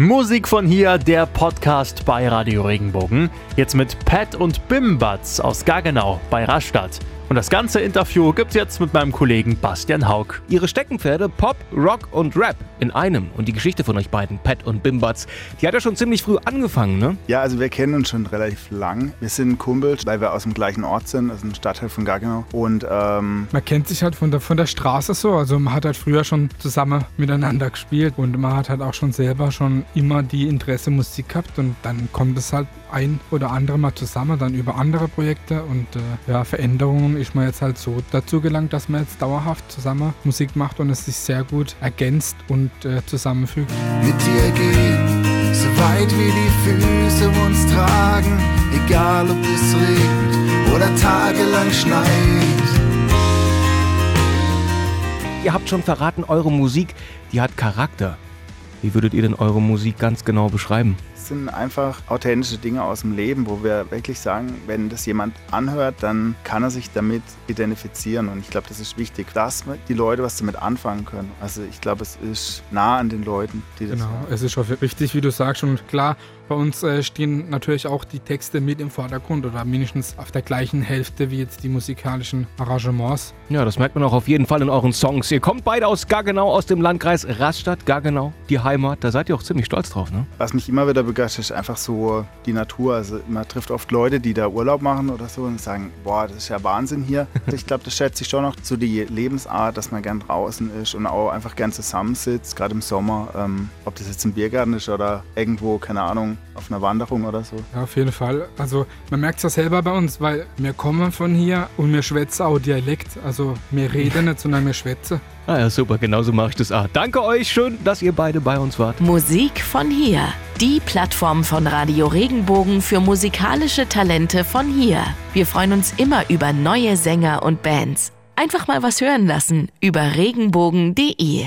Musik von hier, der Podcast bei Radio Regenbogen. Jetzt mit Pat und Bimbatz aus Gaggenau bei Rastatt. Und das ganze Interview gibt's jetzt mit meinem Kollegen Bastian Haug. Ihre Steckenpferde Pop, Rock und Rap in einem. Und die Geschichte von euch beiden, Pat und Bimbatz, die hat ja schon ziemlich früh angefangen, ne? Ja, also wir kennen uns schon relativ lang. Wir sind Kumpels, weil wir aus dem gleichen Ort sind, also ein Stadtteil von Gaggenau. Und ähm, man kennt sich halt von der, von der Straße so. Also man hat halt früher schon zusammen miteinander gespielt und man hat halt auch schon selber schon immer die Interesse Musik gehabt und dann kommt es halt ein oder andere mal zusammen, dann über andere Projekte und äh, ja, Veränderungen ist man jetzt halt so dazu gelangt, dass man jetzt dauerhaft zusammen Musik macht und es sich sehr gut ergänzt und äh, zusammenfügt. Mit dir gehen, so weit wie die Füße uns tragen, egal ob es regnet oder tagelang schneit. Ihr habt schon verraten, eure Musik, die hat Charakter. Wie würdet ihr denn eure Musik ganz genau beschreiben? Es sind einfach authentische Dinge aus dem Leben, wo wir wirklich sagen, wenn das jemand anhört, dann kann er sich damit identifizieren. Und ich glaube, das ist wichtig, dass die Leute was damit anfangen können. Also ich glaube, es ist nah an den Leuten, die das Genau, hören. es ist schon richtig, wie du sagst. Und klar, bei uns äh, stehen natürlich auch die Texte mit im Vordergrund oder mindestens auf der gleichen Hälfte wie jetzt die musikalischen Arrangements. Ja, das merkt man auch auf jeden Fall in euren Songs. Ihr kommt beide aus Gaggenau, aus dem Landkreis Rastatt, Gaggenau, die Heimat. Da seid ihr auch ziemlich stolz drauf, ne? Was mich immer wieder begeistert, ist einfach so die Natur. Also man trifft oft Leute, die da Urlaub machen oder so und sagen, boah, das ist ja Wahnsinn hier. Ich glaube, das schätze ich schon noch so die Lebensart, dass man gern draußen ist und auch einfach gern zusammensitzt, gerade im Sommer. Ähm, ob das jetzt im Biergarten ist oder irgendwo, keine Ahnung, auf einer Wanderung oder so. Ja, auf jeden Fall. Also man merkt es ja selber bei uns, weil wir kommen von hier und wir schwätzen auch Dialekt. Also wir reden nicht, sondern wir schwätzen. Ah ja, super, genauso mache ich das auch. Danke euch, schön, dass ihr beide bei uns wart. Musik von hier. Die Plattform von Radio Regenbogen für musikalische Talente von hier. Wir freuen uns immer über neue Sänger und Bands. Einfach mal was hören lassen über regenbogen.de.